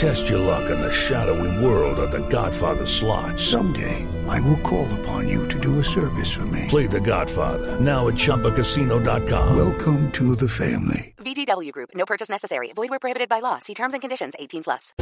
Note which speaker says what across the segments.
Speaker 1: Test your luck in the shadowy world of The Godfather slot.
Speaker 2: Someday, I will call upon you to do a service for me.
Speaker 1: Play The Godfather now at ChumbaCasino.com.
Speaker 2: Welcome to the family.
Speaker 3: VGW Group. No purchase necessary. Void where prohibited by law. See terms and conditions. 18 plus.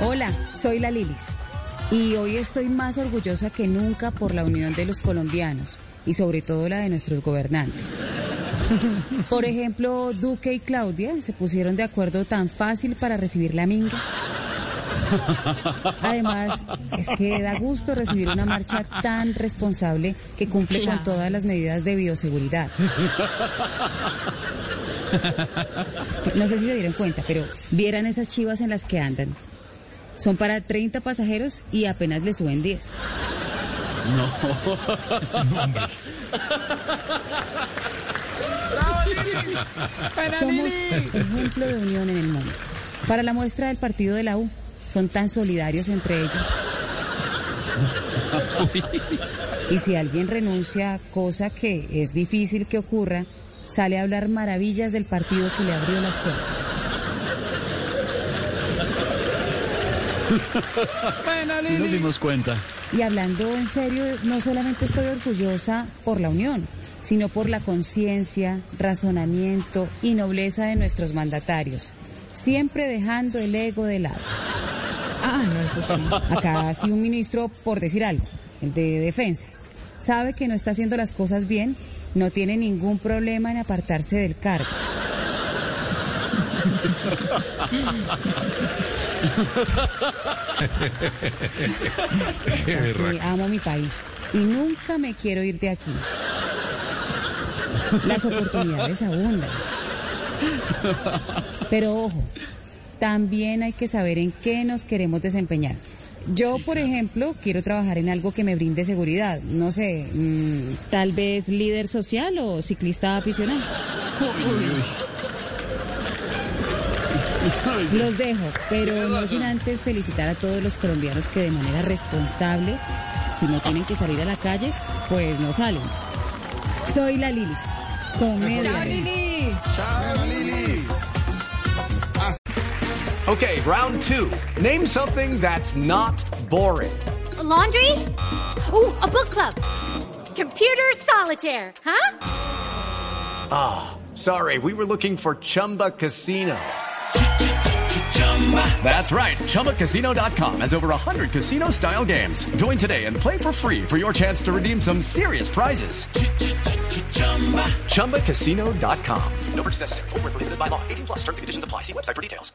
Speaker 4: Hola, soy la Lilis y hoy estoy más orgullosa que nunca por la unión de los colombianos y sobre todo la de nuestros gobernantes. Por ejemplo, Duque y Claudia se pusieron de acuerdo tan fácil para recibir la minga. Además, es que da gusto recibir una marcha tan responsable que cumple con todas las medidas de bioseguridad. No sé si se dieron cuenta, pero vieran esas chivas en las que andan. Son para 30 pasajeros y apenas le suben 10. Somos ejemplo de unión en el mundo. Para la muestra del partido de la U, son tan solidarios entre ellos. Y si alguien renuncia, cosa que es difícil que ocurra, sale a hablar maravillas del partido que le abrió las puertas.
Speaker 5: Sí nos dimos cuenta.
Speaker 4: Y hablando en serio, no solamente estoy orgullosa por la unión, sino por la conciencia, razonamiento y nobleza de nuestros mandatarios, siempre dejando el ego de lado.
Speaker 6: Ah, no, eso sí.
Speaker 4: Acá si un ministro, por decir algo, el de defensa, sabe que no está haciendo las cosas bien, no tiene ningún problema en apartarse del cargo. Porque amo mi país y nunca me quiero ir de aquí. Las oportunidades abundan. Pero ojo, también hay que saber en qué nos queremos desempeñar. Yo, por ejemplo, quiero trabajar en algo que me brinde seguridad. No sé, mm, tal vez líder social o ciclista aficionado. Los dejo, pero no sin antes felicitar a todos los colombianos que de manera responsable, si no tienen que salir a la calle, pues no salen. Soy la Lilis. Comedia.
Speaker 7: Okay, round two. Name something that's not boring.
Speaker 8: A laundry? Ooh, a book club. Computer solitaire, huh?
Speaker 7: Ah, sorry, we were looking for Chumba Casino. That's right. ChumbaCasino.com has over 100 casino style games. Join today and play for free for your chance to redeem some serious prizes. ChumbaCasino.com. No purchase necessary. Where prohibited by law. 18 plus terms and conditions apply. See website for details.